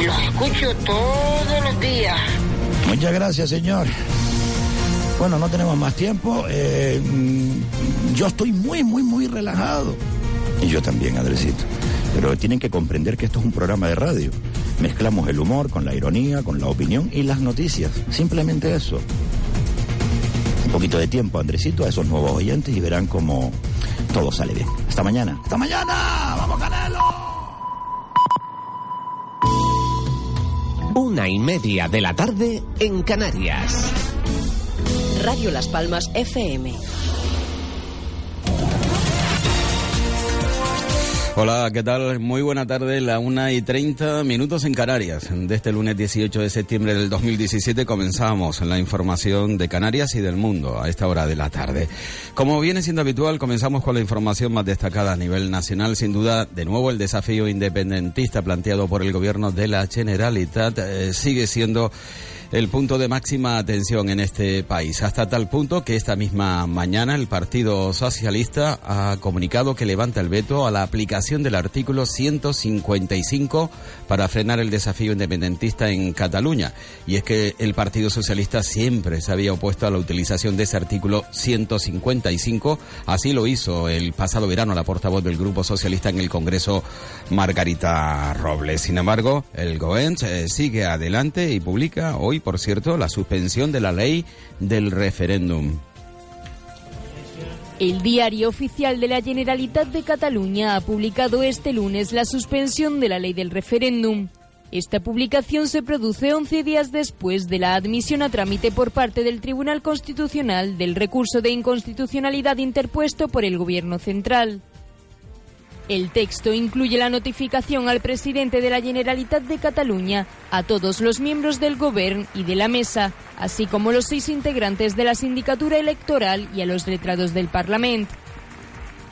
Y los escucho todos los días. Muchas gracias, señor. Bueno, no tenemos más tiempo. Eh, mm, yo estoy muy, muy, muy relajado. Y yo también, Andresito. Pero tienen que comprender que esto es un programa de radio. Mezclamos el humor con la ironía, con la opinión y las noticias. Simplemente eso. Un poquito de tiempo, Andresito, a esos nuevos oyentes y verán cómo todo sale bien. Hasta mañana. ¡Hasta mañana! ¡Vamos, Canelo! Una y media de la tarde en Canarias. Radio Las Palmas FM. Hola, ¿qué tal? Muy buena tarde, la una y treinta minutos en Canarias. De este lunes 18 de septiembre del 2017 comenzamos la información de Canarias y del mundo a esta hora de la tarde. Como viene siendo habitual, comenzamos con la información más destacada a nivel nacional. Sin duda, de nuevo, el desafío independentista planteado por el gobierno de la Generalitat eh, sigue siendo el punto de máxima atención en este país, hasta tal punto que esta misma mañana el Partido Socialista ha comunicado que levanta el veto a la aplicación del artículo 155 para frenar el desafío independentista en Cataluña. Y es que el Partido Socialista siempre se había opuesto a la utilización de ese artículo 155, así lo hizo el pasado verano la portavoz del Grupo Socialista en el Congreso, Margarita Robles. Sin embargo, el GOENS eh, sigue adelante y publica hoy por cierto, la suspensión de la ley del referéndum. El diario oficial de la Generalitat de Cataluña ha publicado este lunes la suspensión de la ley del referéndum. Esta publicación se produce 11 días después de la admisión a trámite por parte del Tribunal Constitucional del recurso de inconstitucionalidad interpuesto por el Gobierno central. El texto incluye la notificación al presidente de la Generalitat de Cataluña, a todos los miembros del Gobierno y de la Mesa, así como los seis integrantes de la sindicatura electoral y a los letrados del Parlamento.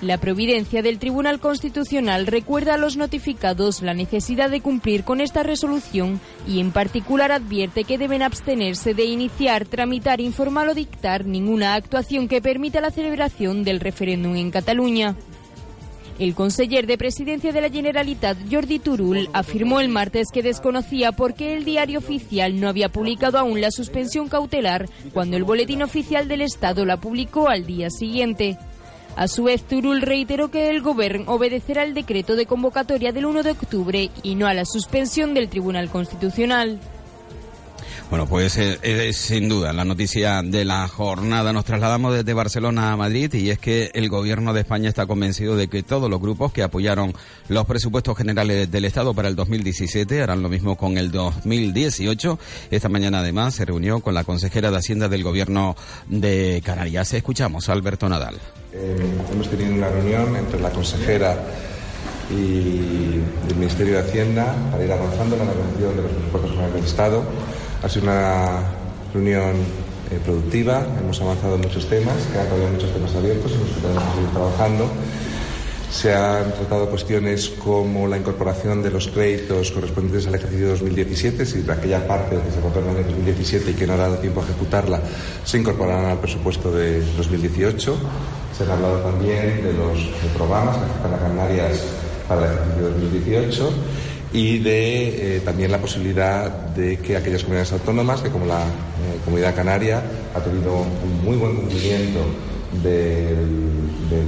La providencia del Tribunal Constitucional recuerda a los notificados la necesidad de cumplir con esta resolución y en particular advierte que deben abstenerse de iniciar, tramitar, informar o dictar ninguna actuación que permita la celebración del referéndum en Cataluña. El conseller de presidencia de la Generalitat, Jordi Turul, afirmó el martes que desconocía por qué el diario oficial no había publicado aún la suspensión cautelar cuando el boletín oficial del Estado la publicó al día siguiente. A su vez, Turul reiteró que el Gobierno obedecerá el decreto de convocatoria del 1 de octubre y no a la suspensión del Tribunal Constitucional. Bueno, pues eh, es sin duda la noticia de la jornada. Nos trasladamos desde Barcelona a Madrid y es que el gobierno de España está convencido de que todos los grupos que apoyaron los presupuestos generales del Estado para el 2017 harán lo mismo con el 2018. Esta mañana además se reunió con la consejera de Hacienda del gobierno de Canarias. Escuchamos Alberto Nadal. Eh, hemos tenido una reunión entre la consejera y el Ministerio de Hacienda para ir avanzando en la negociación de los presupuestos generales del Estado ha sido una reunión eh, productiva, hemos avanzado en muchos temas, quedan todavía muchos temas abiertos en los que tenemos que seguir trabajando. Se han tratado cuestiones como la incorporación de los créditos correspondientes al ejercicio 2017, si de aquella parte que se votó en el 2017 y que no ha dado tiempo a ejecutarla, se incorporarán al presupuesto de 2018. Se han hablado también de los programas que afectan a Canarias para el ejercicio 2018 y de eh, también la posibilidad de que aquellas comunidades autónomas, que como la eh, Comunidad Canaria ha tenido un muy buen cumplimiento de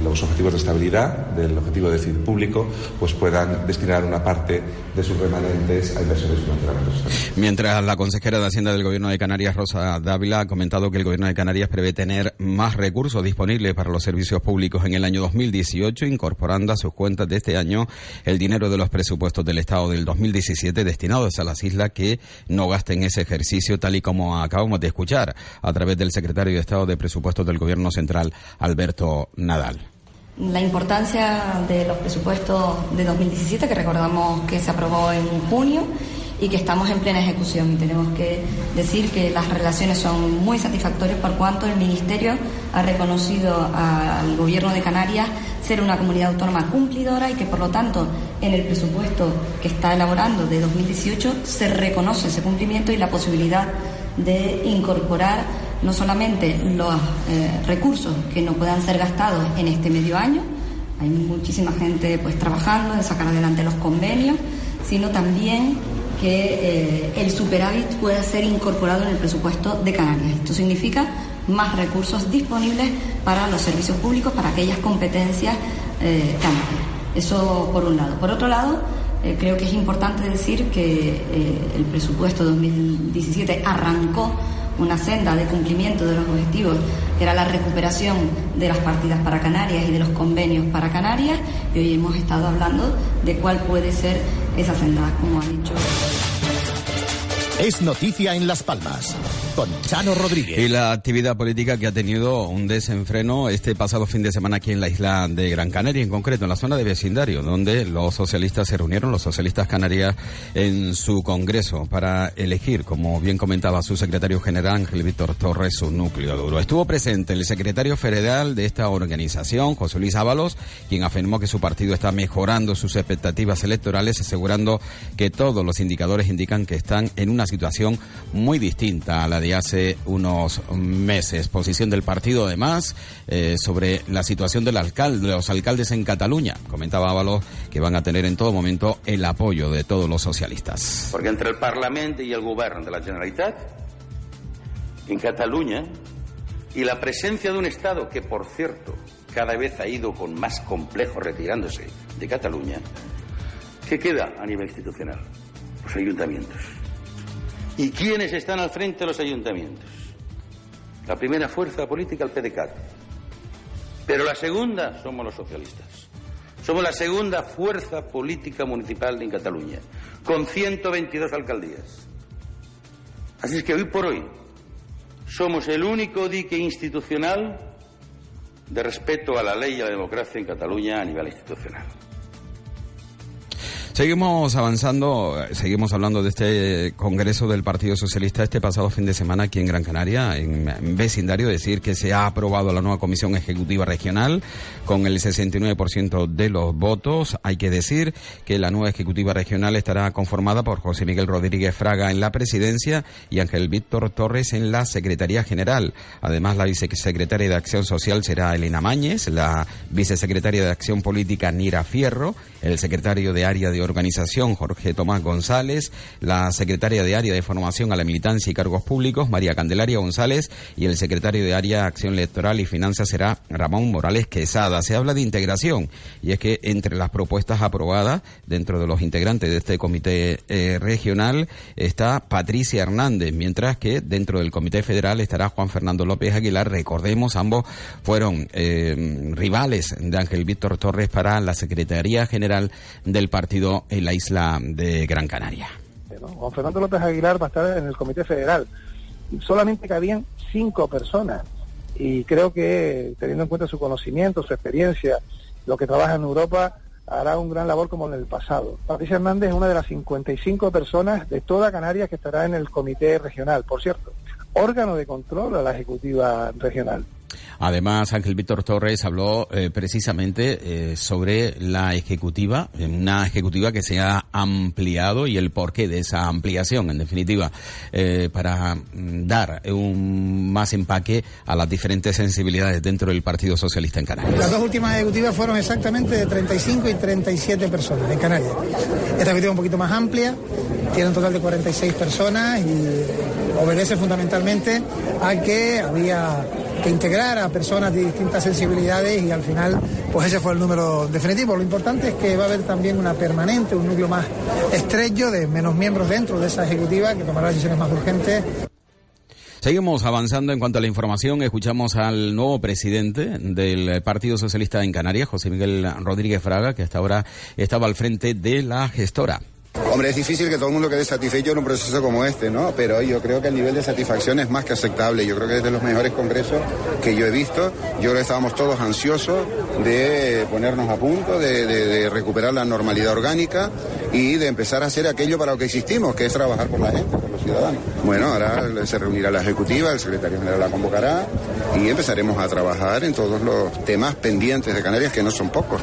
los objetivos de estabilidad, del objetivo de déficit público, pues puedan destinar una parte de sus remanentes a inversiones financieras. Mientras la consejera de Hacienda del Gobierno de Canarias, Rosa Dávila, ha comentado que el Gobierno de Canarias prevé tener más recursos disponibles para los servicios públicos en el año 2018, incorporando a sus cuentas de este año el dinero de los presupuestos del Estado del 2017 destinados a las islas que no gasten ese ejercicio, tal y como acabamos de escuchar a través del secretario de Estado de Presupuestos del Gobierno Central, Alberto Nadal. La importancia de los presupuestos de 2017, que recordamos que se aprobó en junio y que estamos en plena ejecución. Y tenemos que decir que las relaciones son muy satisfactorias por cuanto el Ministerio ha reconocido al Gobierno de Canarias ser una comunidad autónoma cumplidora y que por lo tanto en el presupuesto que está elaborando de 2018 se reconoce ese cumplimiento y la posibilidad de incorporar no solamente los eh, recursos que no puedan ser gastados en este medio año, hay muchísima gente pues trabajando en sacar adelante los convenios, sino también que eh, el superávit pueda ser incorporado en el presupuesto de Canarias. Esto significa más recursos disponibles para los servicios públicos, para aquellas competencias eh, canarias. Eso por un lado. Por otro lado, eh, creo que es importante decir que el presupuesto 2017 arrancó una senda de cumplimiento de los objetivos, que era la recuperación de las partidas para Canarias y de los convenios para Canarias, y hoy hemos estado hablando de cuál puede ser esa senda, como ha dicho. Es noticia en Las Palmas Chano Rodríguez. Y la actividad política que ha tenido un desenfreno este pasado fin de semana aquí en la isla de Gran Canaria, en concreto en la zona de vecindario, donde los socialistas se reunieron, los socialistas canarias, en su congreso para elegir, como bien comentaba su secretario general Ángel Víctor Torres, su núcleo duro. Estuvo presente el secretario federal de esta organización, José Luis Ábalos, quien afirmó que su partido está mejorando sus expectativas electorales, asegurando que todos los indicadores indican que están en una situación muy distinta a la de hace unos meses. Posición del partido, además, eh, sobre la situación de los alcaldes en Cataluña. Comentaba Ábalos que van a tener en todo momento el apoyo de todos los socialistas. Porque entre el Parlamento y el Gobierno de la Generalitat, en Cataluña, y la presencia de un Estado que, por cierto, cada vez ha ido con más complejo retirándose de Cataluña, ¿qué queda a nivel institucional? Los ayuntamientos. ¿Y quiénes están al frente de los ayuntamientos? La primera fuerza política, el PDCAT. Pero la segunda somos los socialistas. Somos la segunda fuerza política municipal en Cataluña, con 122 alcaldías. Así es que hoy por hoy somos el único dique institucional de respeto a la ley y a la democracia en Cataluña a nivel institucional. Seguimos avanzando, seguimos hablando de este Congreso del Partido Socialista este pasado fin de semana aquí en Gran Canaria, en, vecindario, decir que se ha aprobado la nueva Comisión Ejecutiva Regional con el 69% de los votos. Hay que decir que la nueva Ejecutiva Regional estará conformada por José Miguel Rodríguez Fraga en la presidencia y Ángel Víctor Torres en la Secretaría General. Además, la vicesecretaria de Acción Social será Elena Mañez, la vicesecretaria de Acción Política Nira Fierro, el secretario de Área de Organización, Jorge Tomás González, la secretaria de Área de Formación a la Militancia y Cargos Públicos, María Candelaria González, y el secretario de Área de Acción Electoral y Finanzas será Ramón Morales Quesada. Se habla de integración y es que entre las propuestas aprobadas dentro de los integrantes de este comité eh, regional está Patricia Hernández, mientras que dentro del comité federal estará Juan Fernando López Aguilar. Recordemos, ambos fueron eh, rivales de Ángel Víctor Torres para la Secretaría General del partido en la isla de Gran Canaria. Juan Fernando López Aguilar va a estar en el Comité Federal. Solamente cabían cinco personas y creo que teniendo en cuenta su conocimiento, su experiencia, lo que trabaja en Europa, hará un gran labor como en el pasado. Patricia Hernández es una de las 55 personas de toda Canarias que estará en el Comité Regional, por cierto, órgano de control a la Ejecutiva Regional. Además, Ángel Víctor Torres habló eh, precisamente eh, sobre la ejecutiva, una ejecutiva que se ha ampliado y el porqué de esa ampliación, en definitiva, eh, para mm, dar un más empaque a las diferentes sensibilidades dentro del Partido Socialista en Canarias. Las dos últimas ejecutivas fueron exactamente de 35 y 37 personas en Canarias. Esta ejecutiva un poquito más amplia, tiene un total de 46 personas y obedece fundamentalmente a que había que integrar a personas de distintas sensibilidades y al final, pues ese fue el número definitivo. Lo importante es que va a haber también una permanente, un núcleo más estrecho de menos miembros dentro de esa ejecutiva que tomará decisiones más urgentes. Seguimos avanzando en cuanto a la información. Escuchamos al nuevo presidente del Partido Socialista en Canarias, José Miguel Rodríguez Fraga, que hasta ahora estaba al frente de la gestora Hombre, es difícil que todo el mundo quede satisfecho en un proceso como este, ¿no? Pero yo creo que el nivel de satisfacción es más que aceptable. Yo creo que es de los mejores congresos que yo he visto. Yo creo que estábamos todos ansiosos de ponernos a punto, de, de recuperar la normalidad orgánica y de empezar a hacer aquello para lo que existimos, que es trabajar por la gente, por los ciudadanos. Bueno, ahora se reunirá la ejecutiva, el secretario general la convocará y empezaremos a trabajar en todos los temas pendientes de Canarias, que no son pocos.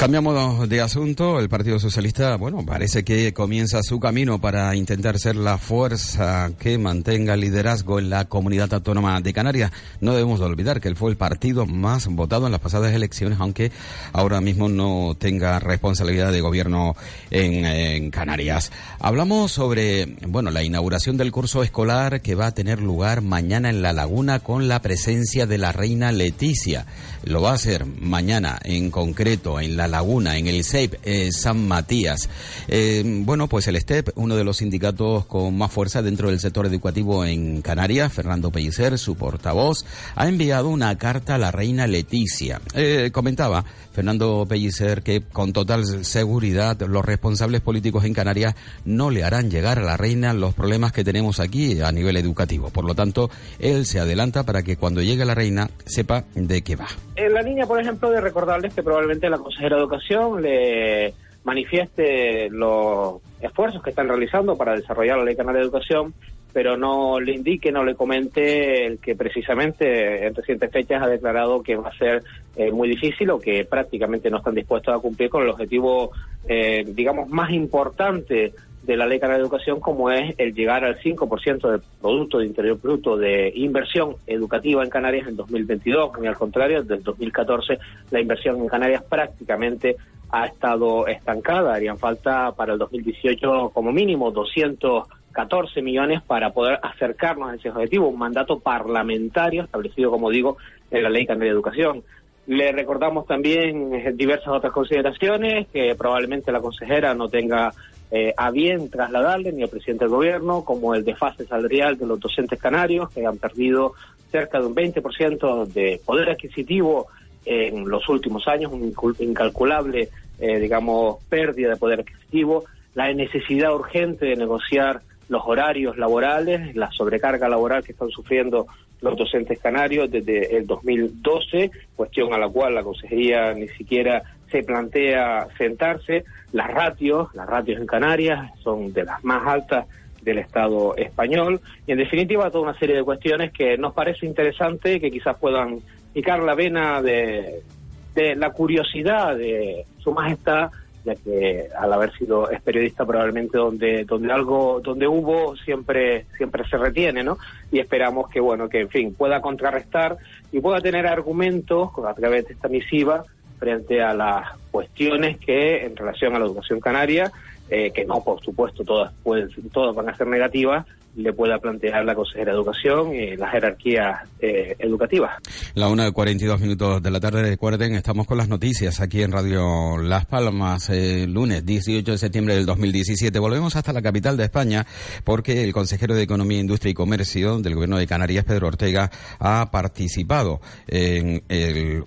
Cambiamos de asunto. El Partido Socialista, bueno, parece que comienza su camino para intentar ser la fuerza que mantenga el liderazgo en la comunidad autónoma de Canarias. No debemos olvidar que él fue el partido más votado en las pasadas elecciones, aunque ahora mismo no tenga responsabilidad de gobierno en, Canarias. Hablamos sobre, bueno, la inauguración del curso escolar que va a tener lugar mañana en La Laguna con la presencia de la reina Leticia. Lo va a hacer mañana en concreto en La Laguna, en el SEIP eh, San Matías. Eh, bueno, pues el STEP, uno de los sindicatos con más fuerza dentro del sector educativo en Canarias, Fernando Pellicer, su portavoz, ha enviado una carta a la reina Leticia. Eh, comentaba Fernando Pellicer que con total seguridad los responsables políticos en Canarias no le harán llegar a la reina los problemas que tenemos aquí a nivel educativo. Por lo tanto, él se adelanta para que cuando llegue la reina sepa de qué va. La línea, por ejemplo, de recordarles que probablemente la consejera Educación le manifieste los esfuerzos que están realizando para desarrollar la Ley Canaria de Educación, pero no le indique, no le comente el que precisamente en recientes fechas ha declarado que va a ser eh, muy difícil o que prácticamente no están dispuestos a cumplir con el objetivo, eh, digamos, más importante de la Ley Canaria de Educación, como es el llegar al 5% del Producto de Interior Bruto de inversión educativa en Canarias en 2022. Ni al contrario, desde 2014 la inversión en Canarias prácticamente ha estado estancada. Harían falta para el 2018 como mínimo 214 millones para poder acercarnos a ese objetivo, un mandato parlamentario establecido, como digo, en la Ley Canaria de Educación. Le recordamos también diversas otras consideraciones que probablemente la consejera no tenga eh, a bien trasladarle ni al presidente del gobierno, como el desfase salarial de los docentes canarios, que han perdido cerca de un 20% de poder adquisitivo en los últimos años, un incalculable, eh, digamos, pérdida de poder adquisitivo, la necesidad urgente de negociar los horarios laborales, la sobrecarga laboral que están sufriendo los docentes canarios desde el 2012, cuestión a la cual la consejería ni siquiera se plantea sentarse. Las ratios, las ratios en Canarias son de las más altas del Estado español y en definitiva toda una serie de cuestiones que nos parece interesante que quizás puedan picar la vena de, de la curiosidad de Su Majestad ya que al haber sido es periodista probablemente donde donde algo donde hubo siempre siempre se retiene no y esperamos que bueno que en fin pueda contrarrestar y pueda tener argumentos a través de esta misiva frente a las cuestiones que en relación a la educación canaria eh, que no por supuesto todas pueden todas van a ser negativas le pueda plantear la consejera de Educación y la jerarquía eh, educativa. La una de 42 minutos de la tarde, recuerden, estamos con las noticias aquí en Radio Las Palmas, eh, lunes 18 de septiembre del 2017. Volvemos hasta la capital de España porque el consejero de Economía, Industria y Comercio del Gobierno de Canarias, Pedro Ortega, ha participado en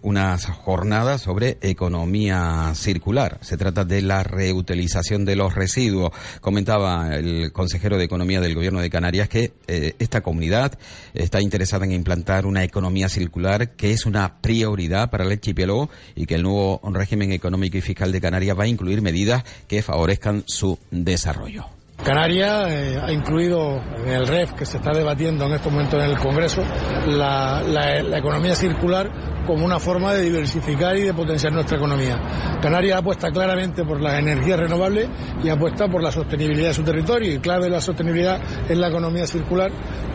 unas jornadas sobre economía circular. Se trata de la reutilización de los residuos. Comentaba el consejero de Economía del Gobierno de Canarias que eh, esta comunidad está interesada en implantar una economía circular que es una prioridad para el archipiélago y que el nuevo régimen económico y fiscal de Canarias va a incluir medidas que favorezcan su desarrollo. Canarias eh, ha incluido en el REF que se está debatiendo en estos momentos en el Congreso la, economía circular como una forma de diversificar y de potenciar nuestra economía. Canarias apuesta claramente por las energías renovables y apuesta por la sostenibilidad de su territorio y clave de la sostenibilidad es la economía circular,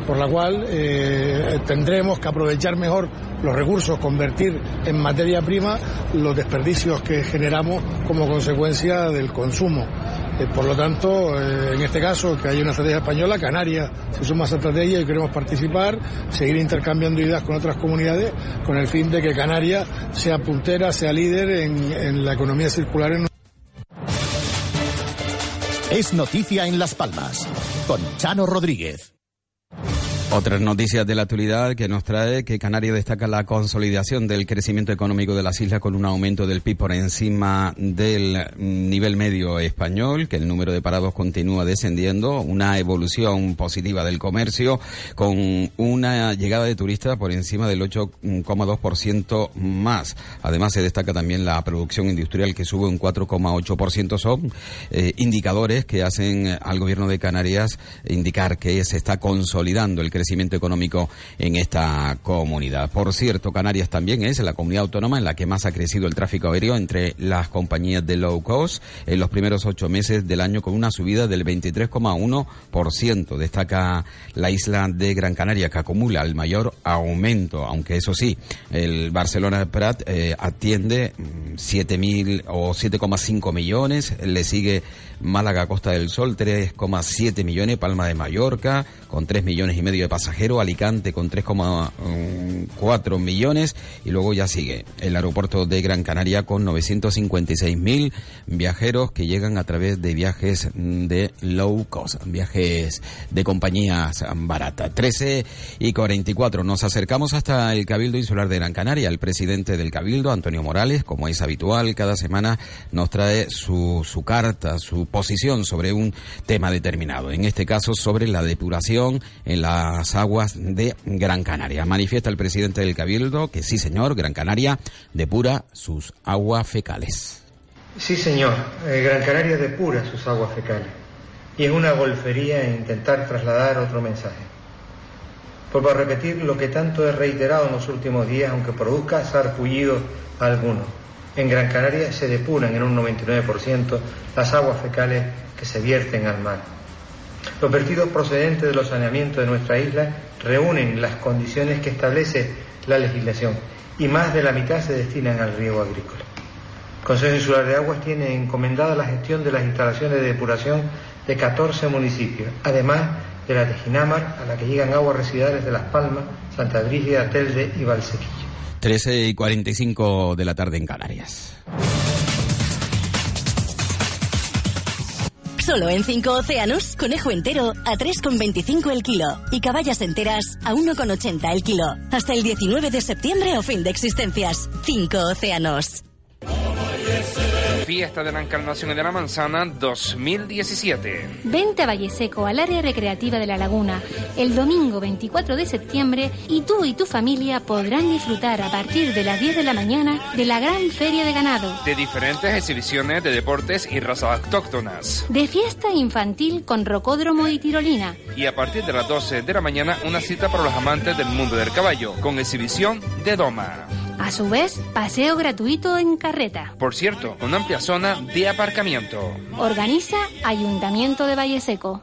por la cual eh, tendremos que aprovechar mejor los recursos, convertir en materia prima los desperdicios que generamos como consecuencia del consumo. Eh, por lo tanto, eh, en este caso, que hay una estrategia española, Canarias se suma a esa estrategia y queremos participar, seguir intercambiando ideas con otras comunidades con el fin de que Canarias sea puntera, sea líder en, la economía circular en Es noticia en Las Palmas, con Chano Rodríguez. Otras noticias de la actualidad que nos trae que Canarias destaca la consolidación del crecimiento económico de las islas con un aumento del PIB por encima del nivel medio español, que el número de parados continúa descendiendo, una evolución positiva del comercio con una llegada de turistas por encima del 8,2% más. Además se destaca también la producción industrial que sube un 4,8%. Son eh, indicadores que hacen al gobierno de Canarias indicar que se está consolidando el crecimiento económico en esta comunidad. Por cierto, Canarias también es la comunidad autónoma en la que más ha crecido el tráfico aéreo entre las compañías de low cost en los primeros ocho meses del año con una subida del 23,1%. Destaca la isla de Gran Canaria que acumula el mayor aumento, aunque eso sí, el Barcelona Prat eh, atiende 7.000 mm, o 7,5 millones, le sigue Málaga Costa del Sol 3,7 millones, Palma de Mallorca con 3 millones y medio de pasajeros, Alicante con 3,4 millones y luego ya sigue el aeropuerto de Gran Canaria con 956 mil viajeros que llegan a través de viajes de low cost, viajes de compañías baratas. 13 y 44 nos acercamos hasta el Cabildo Insular de Gran Canaria. El presidente del Cabildo, Antonio Morales, como es habitual, cada semana nos trae su, su carta, su posición sobre un tema determinado, en este caso sobre la depuración en las aguas de Gran Canaria. Manifiesta el presidente del Cabildo que sí, señor, Gran Canaria depura sus aguas fecales. Sí, señor, eh, Gran Canaria depura sus aguas fecales y es una golfería intentar trasladar otro mensaje. Vuelvo a repetir lo que tanto he reiterado en los últimos días, aunque produzca sarpullido a algunos en Gran Canaria se depuran en un 99% las aguas fecales que se vierten al mar. Los vertidos procedentes de los saneamientos de nuestra isla reúnen las condiciones que establece la legislación y más de la mitad se destinan al riego agrícola. El Consejo Insular de Aguas tiene encomendada la gestión de las instalaciones de depuración de 14 municipios, además de la de Ginamar, a la que llegan aguas residuales de Las Palmas, Santa Brígida, Telde y Valsequillo. 13 y 45 de la tarde en Canarias. Solo en 5 océanos, conejo entero a 3,25 el kilo y caballas enteras a 1,80 el kilo. Hasta el 19 de septiembre o fin de existencias. 5 océanos. Fiesta de la Encarnación y de la Manzana 2017. Vente a Valle Seco, al área recreativa de la laguna, el domingo 24 de septiembre y tú y tu familia podrán disfrutar a partir de las 10 de la mañana de la gran feria de ganado. De diferentes exhibiciones de deportes y razas autóctonas. De fiesta infantil con rocódromo y tirolina. Y a partir de las 12 de la mañana una cita para los amantes del mundo del caballo, con exhibición de doma. A su vez, paseo gratuito en carreta. Por cierto, una amplia zona de aparcamiento. Organiza Ayuntamiento de Valle Seco.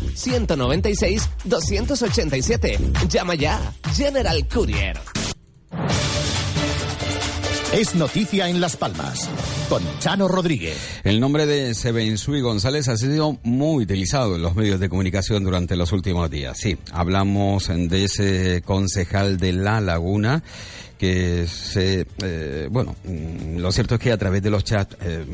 902-196-287. Llama ya. General Courier. Es noticia en Las Palmas, con Chano Rodríguez. El nombre de Sebensui González ha sido muy utilizado en los medios de comunicación durante los últimos días. Sí, hablamos de ese concejal de La Laguna que se, eh, bueno, mm, lo cierto es que a través de los chats eh,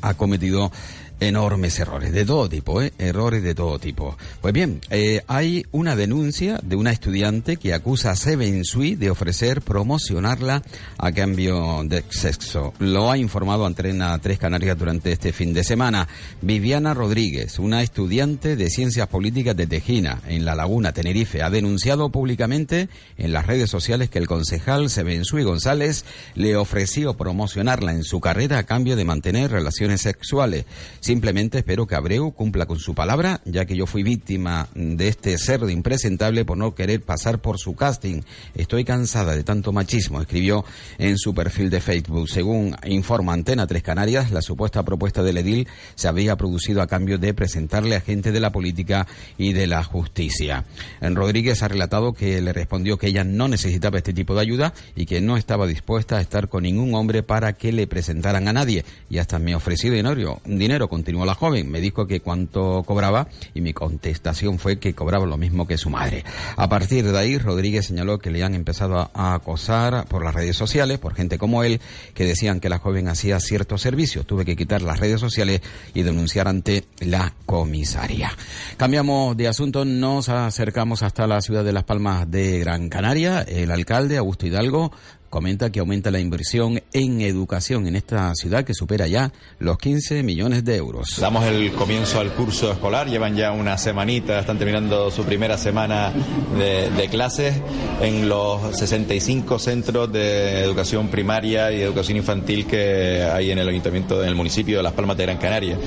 ha cometido enormes errores, de todo tipo, ¿eh? errores de todo tipo. Pues bien, eh, hay una denuncia de una estudiante que acusa a Seven Sui de ofrecer promocionarla a cambio de sexo. Lo ha informado Antena Tres Canarias durante este fin de semana. Viviana Rodríguez, una estudiante de Ciencias Políticas de Tejina, en La Laguna, Tenerife, ha denunciado públicamente en las redes sociales que el concejal Seven Sui González le ofreció promocionarla en su carrera a cambio de mantener relaciones sexuales. Simplemente espero que Abreu cumpla con su palabra, ya que yo fui víctima de este cerdo impresentable por no querer pasar por su casting. Estoy cansada de tanto machismo, escribió en su perfil de Facebook. Según informa Antena Tres Canarias, la supuesta propuesta del edil se había producido a cambio de presentarle a gente de la política y de la justicia. Rodríguez ha relatado que le respondió que ella no necesitaba este tipo de ayuda y que no estaba dispuesta a estar con ningún hombre para que le presentaran a nadie. Y hasta me ofreció dinero, dinero, continuó la joven. Me dijo que cuánto cobraba y mi contestación fue que cobraba lo mismo que su madre. A partir de ahí, Rodríguez señaló que le han empezado a acosar por las redes sociales, por gente como él, que decían que la joven hacía ciertos servicios. Tuve que quitar las redes sociales y denunciar ante la comisaría. Cambiamos de asunto, nos acercamos hasta la ciudad de Las Palmas de Gran Canaria. El alcalde, Augusto Hidalgo, comenta que aumenta la inversión en educación en esta ciudad que supera ya los 15 millones de euros. Damos el comienzo al curso escolar, llevan ya una semanita, están terminando su primera semana de, clases en los 65 centros de educación primaria y educación infantil que hay en el ayuntamiento, en el municipio de Las Palmas de Gran Canaria.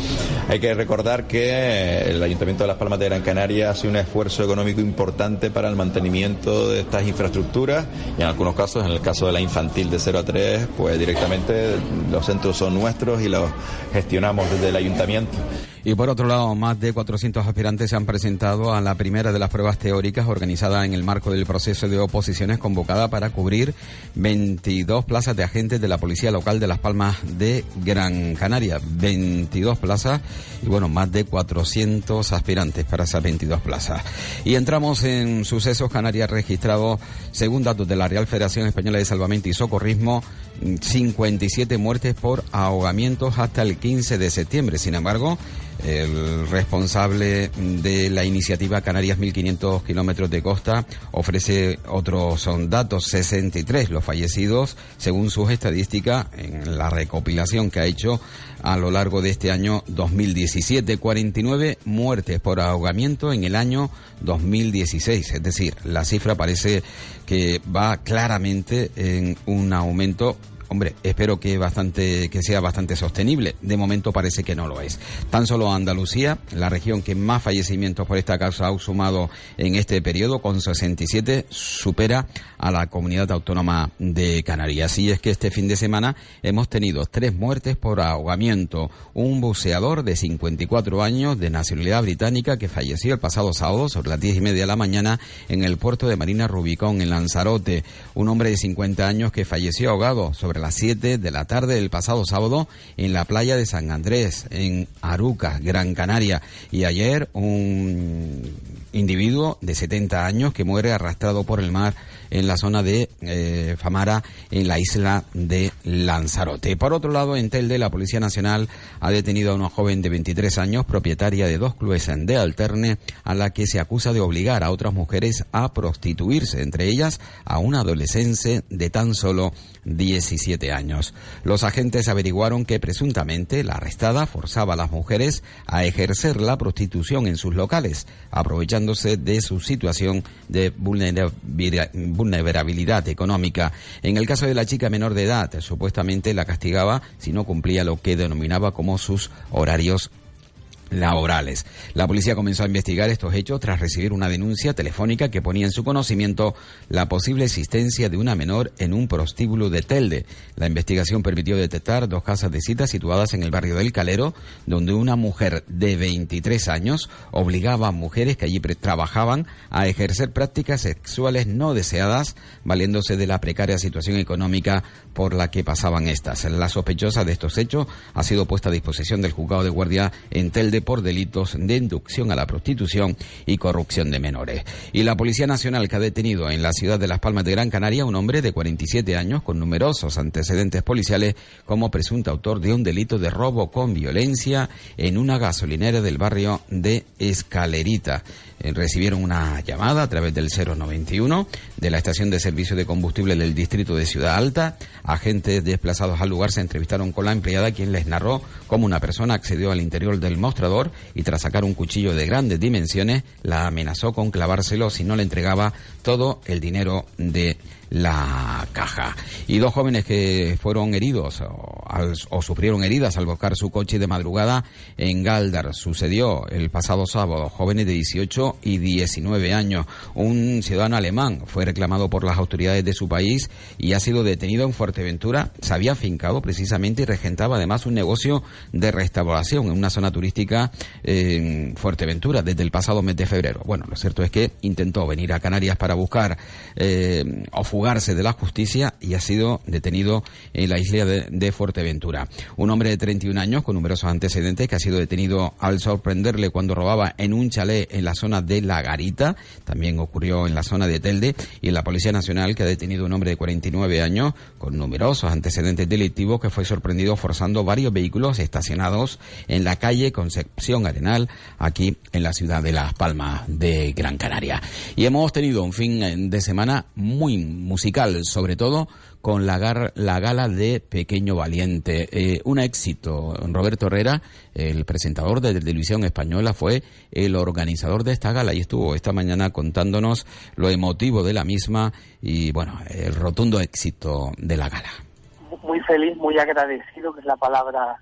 Hay que recordar que el ayuntamiento de Las Palmas de Gran Canaria hace un esfuerzo económico importante para el mantenimiento de estas infraestructuras y en algunos casos, en el caso de la infantil de 0 a 3, pues directamente los centros son nuestros y los gestionamos desde el ayuntamiento. Y por otro lado, más de 400 aspirantes se han presentado a la primera de las pruebas teóricas organizada en el marco del proceso de oposiciones convocada para cubrir 22 plazas de agentes de la Policía Local de Las Palmas de Gran Canaria. 22 plazas y bueno, más de 400 aspirantes para esas 22 plazas. Y entramos en sucesos Canarias registrados, según datos de la Real Federación Española de Salvamento y Socorrismo, 57 muertes por ahogamientos hasta el 15 de septiembre. Sin embargo, el responsable de la iniciativa Canarias 1500 kilómetros de costa ofrece otros son datos 63 los fallecidos según sus estadísticas en la recopilación que ha hecho a lo largo de este año 2017 49 muertes por ahogamiento en el año 2016 es decir la cifra parece que va claramente en un aumento Hombre, espero que bastante que sea bastante sostenible. De momento parece que no lo es. Tan solo Andalucía, la región que más fallecimientos por esta causa ha sumado en este periodo, con 67, supera a la comunidad autónoma de Canarias. Y es que este fin de semana hemos tenido tres muertes por ahogamiento. Un buceador de 54 años de nacionalidad británica que falleció el pasado sábado sobre las diez y media de la mañana en el puerto de Marina Rubicón, en Lanzarote. Un hombre de 50 años que falleció ahogado sobre las 7 de la tarde del pasado sábado en la playa de San Andrés, en Aruca, Gran Canaria. Y ayer un individuo de 70 años que muere arrastrado por el mar en la zona de eh, Famara, en la isla de Lanzarote. Por otro lado, en Telde, la Policía Nacional ha detenido a una joven de 23 años, propietaria de dos clubes de alterne, a la que se acusa de obligar a otras mujeres a prostituirse, entre ellas a una adolescente de tan solo 17 años. Los agentes averiguaron que presuntamente la arrestada forzaba a las mujeres a ejercer la prostitución en sus locales, aprovechándose de su situación de vulnerabilidad económica. En el caso de la chica menor de edad, supuestamente la castigaba si no cumplía lo que denominaba como sus horarios laborales. La policía comenzó a investigar estos hechos tras recibir una denuncia telefónica que ponía en su conocimiento la posible existencia de una menor en un prostíbulo de Telde. La investigación permitió detectar dos casas de cita situadas en el barrio del Calero, donde una mujer de 23 años obligaba a mujeres que allí trabajaban a ejercer prácticas sexuales no deseadas, valiéndose de la precaria situación económica por la que pasaban estas. La sospechosa de estos hechos ha sido puesta a disposición del juzgado de guardia en Telde por delitos de inducción a la prostitución y corrupción de menores. Y la Policía Nacional que ha detenido en la ciudad de Las Palmas de Gran Canaria un hombre de 47 años con numerosos antecedentes policiales como presunto autor de un delito de robo con violencia en una gasolinera del barrio de Escalerita. Eh, recibieron una llamada a través del 091 de la estación de servicio de combustible del distrito de Ciudad Alta. Agentes desplazados al lugar se entrevistaron con la empleada quien les narró cómo una persona accedió al interior del mostrador y tras sacar un cuchillo de grandes dimensiones la amenazó con clavárselo si no le entregaba todo el dinero de la caja. Y dos jóvenes que fueron heridos o, sufrieron heridas al buscar su coche de madrugada en Galdar. Sucedió el pasado sábado. Jóvenes de 18 y 19 años. Un ciudadano alemán fue reclamado por las autoridades de su país y ha sido detenido en Fuerteventura. Se había afincado precisamente y regentaba además un negocio de restauración en una zona turística en Fuerteventura desde el pasado mes de febrero. Bueno, lo cierto es que intentó venir a Canarias para buscar eh, o fugarse de la justicia y ha sido detenido en la isla de, Fuerteventura. Un hombre de 31 años con numerosos antecedentes que ha sido detenido al sorprenderle cuando robaba en un chalet en la zona de La Garita. También ocurrió en la zona de Telde y la Policía Nacional que ha detenido un hombre de 49 años con numerosos antecedentes delictivos que fue sorprendido forzando varios vehículos estacionados en la calle Concepción Arenal aquí en la ciudad de Las Palmas de Gran Canaria. Y hemos tenido un fin de semana muy musical, sobre todo con la, la gala de Pequeño Valiente. Eh, un éxito. Roberto Herrera, el presentador de Televisión Española, fue el organizador de esta gala y estuvo esta mañana contándonos lo emotivo de la misma y, bueno, el rotundo éxito de la gala. Muy feliz, muy agradecido, que es la palabra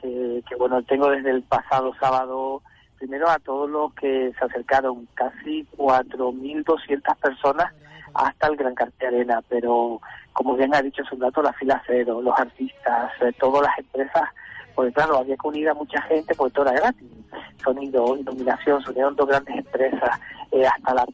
que, que bueno, tengo desde el pasado sábado primero a todos los que se acercaron, casi 4.200 personas hasta el Gran Cartel Arena, pero como bien ha dicho su dato, la fila cero, los artistas, eh, todas las empresas, pues claro, había que unir a mucha gente porque todo era gratis. Sonido, iluminación, sonieron dos grandes empresas, eh, hasta la,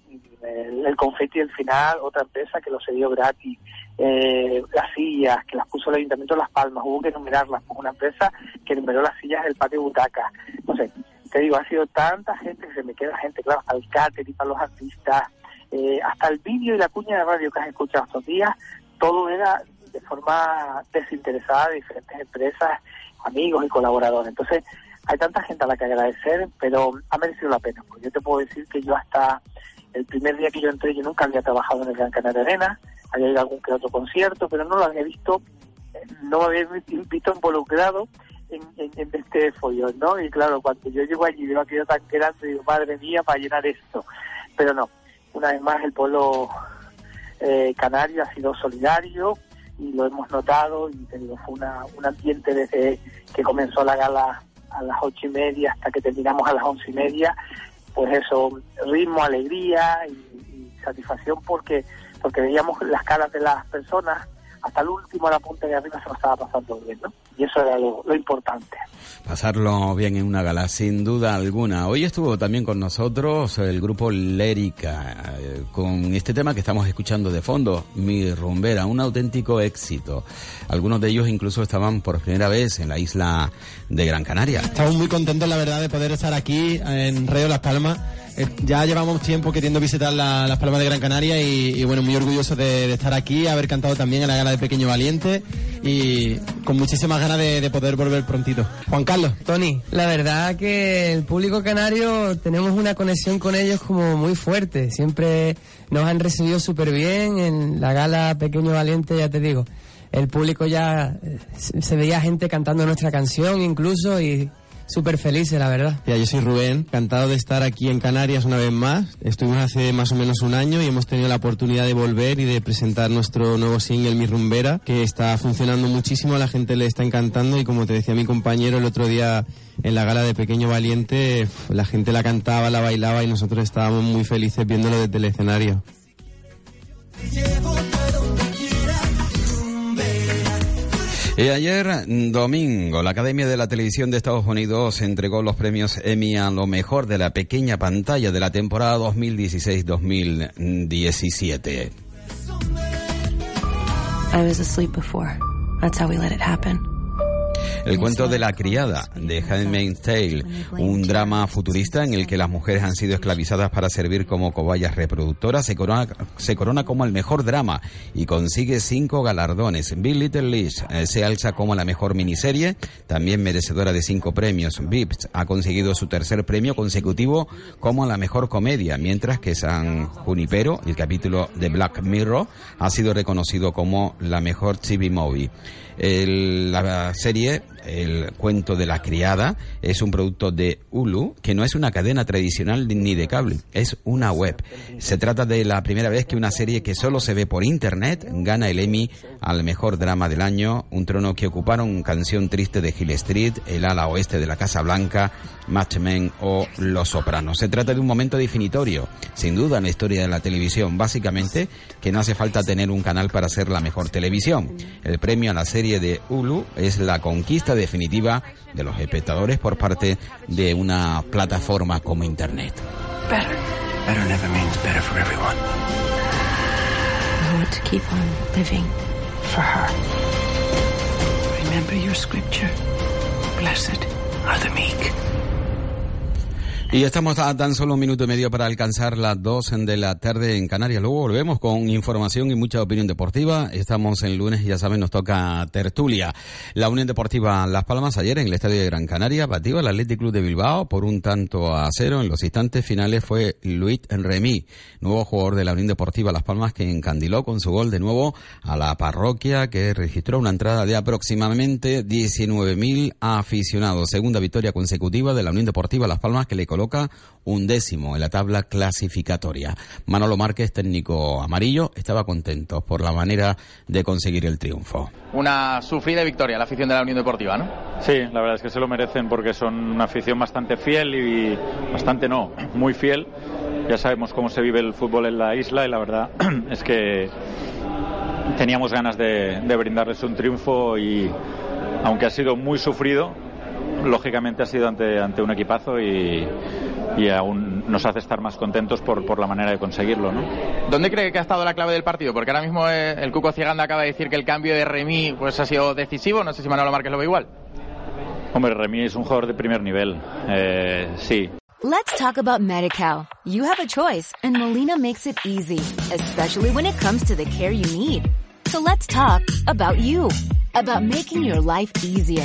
el, el confeti del final, otra empresa que lo cedió gratis. Eh, las sillas que las puso el Ayuntamiento de Las Palmas, hubo que enumerarlas, pues una empresa que enumeró las sillas del patio butaca. No sé, te digo, ha sido tanta gente que se me queda gente, claro, hasta el catering para los artistas, eh, hasta el vídeo y la cuña de radio que has escuchado estos días, todo era de forma desinteresada de diferentes empresas, amigos y colaboradores. Entonces, hay tanta gente a la que agradecer, pero ha merecido la pena. Porque yo te puedo decir que yo hasta el primer día que yo entré, yo nunca había trabajado en el Gran Canaria Arena, había ido a algún que otro concierto, pero no lo había visto, no me había visto involucrado en, este follón, ¿no? Y claro, cuando yo llego allí veo aquello tan grande, digo, madre mía, para llenar esto. Pero no, una vez más el pueblo eh, canario ha sido solidario y lo hemos notado y te digo, fue una, un ambiente desde que comenzó la gala a las ocho y media hasta que terminamos a las once y media, pues eso, ritmo, alegría y, y satisfacción porque porque veíamos las caras de las personas hasta el último a la punta de arriba se lo estaba pasando bien, ¿no? Y eso era lo, importante. Pasarlo bien en una gala, sin duda alguna. Hoy estuvo también con nosotros el grupo Lérica, eh, con este tema que estamos escuchando de fondo, Mi Rumbera, un auténtico éxito. Algunos de ellos incluso estaban por primera vez en la isla de Gran Canaria. Estamos muy contentos, la verdad, de poder estar aquí en Río Las Palmas ya llevamos tiempo queriendo visitar las Palmas de Gran Canaria y, bueno, muy orgulloso de, estar aquí, haber cantado también en la gala de Pequeño Valiente y con muchísimas ganas de, poder volver prontito. Juan Carlos. Tony, la verdad que el público canario tenemos una conexión con ellos como muy fuerte. Siempre nos han recibido súper bien en la gala Pequeño Valiente, ya te digo. El público ya eh, se veía gente cantando nuestra canción incluso y súper felices, la verdad. Ya, yo soy Rubén, encantado de estar aquí en Canarias una vez más. Estuvimos hace más o menos un año y hemos tenido la oportunidad de volver y de presentar nuestro nuevo single, Mi Rumbera, que está funcionando muchísimo, a la gente le está encantando y como te decía mi compañero el otro día en la gala de Pequeño Valiente, la gente la cantaba, la bailaba y nosotros estábamos muy felices viéndolo desde el escenario. Y ayer domingo, la Academia de la Televisión de Estados Unidos entregó los premios Emmy a lo mejor de la pequeña pantalla de la temporada 2016-2017. I was asleep before. That's how we let it happen. El cuento de la criada de Handmaid's Tale, un drama futurista en el que las mujeres han sido esclavizadas para servir como cobayas reproductoras, se corona, se corona como el mejor drama y consigue cinco galardones. Bill Little Lies eh, se alza como la mejor miniserie, también merecedora de cinco premios. Vips ha conseguido su tercer premio consecutivo como la mejor comedia, mientras que San Junipero, el capítulo de Black Mirror, ha sido reconocido como la mejor TV movie. la serie El cuento de la criada es un producto de Hulu que no es una cadena tradicional ni de cable, es una web. Se trata de la primera vez que una serie que solo se ve por internet gana el Emmy al mejor drama del año, un trono que ocuparon Canción Triste de Hill Street, El ala oeste de la Casa Blanca, Matchmen o Los Sopranos. Se trata de un momento definitorio, sin duda en la historia de la televisión, básicamente que no hace falta tener un canal para ser la mejor televisión. El premio a la serie de Hulu es la conquista definitiva de los espectadores por parte de una plataforma como Internet. Better. Better never means better for everyone. I want to keep on living for her. Remember your scripture. Blessed are the meek. Y estamos a tan solo un minuto y medio para alcanzar las dos de la tarde en Canarias. Luego volvemos con información y mucha opinión deportiva. Estamos en lunes y ya saben, nos toca tertulia. La Unión Deportiva Las Palmas ayer en el Estadio de Gran Canaria batió al Athletic Club de Bilbao por un tanto a cero. En los instantes finales fue Luis Remy, nuevo jugador de la Unión Deportiva Las Palmas que encandiló con su gol de nuevo a la parroquia que registró una entrada de aproximadamente 19.000 aficionados. Segunda victoria consecutiva de la Unión Deportiva Las Palmas que le colocó coloca un décimo en la tabla clasificatoria. Manolo Márquez, técnico amarillo, estaba contento por la manera de conseguir el triunfo. Una sufrida victoria la afición de la Unión Deportiva, ¿no? Sí, la verdad es que se lo merecen porque son una afición bastante fiel y bastante no, muy fiel. Ya sabemos cómo se vive el fútbol en la isla y la verdad es que teníamos ganas de, de brindarles un triunfo y aunque ha sido muy sufrido, lógicamente ha sido ante, ante un equipazo y, y aún nos hace estar más contentos por, por la manera de conseguirlo. ¿no? ¿Dónde cree que ha estado la clave del partido? Porque ahora mismo eh, el Cuco Ciganda acaba de decir que el cambio de Remy pues, ha sido decisivo. No sé si Manolo Márquez lo ve igual. Hombre, Remy es un jugador de primer nivel. Eh, sí. Let's talk about MediCal. You have a choice and Molina makes it easy, especially when it comes to the care you need. So let's talk about you, about making your life easier,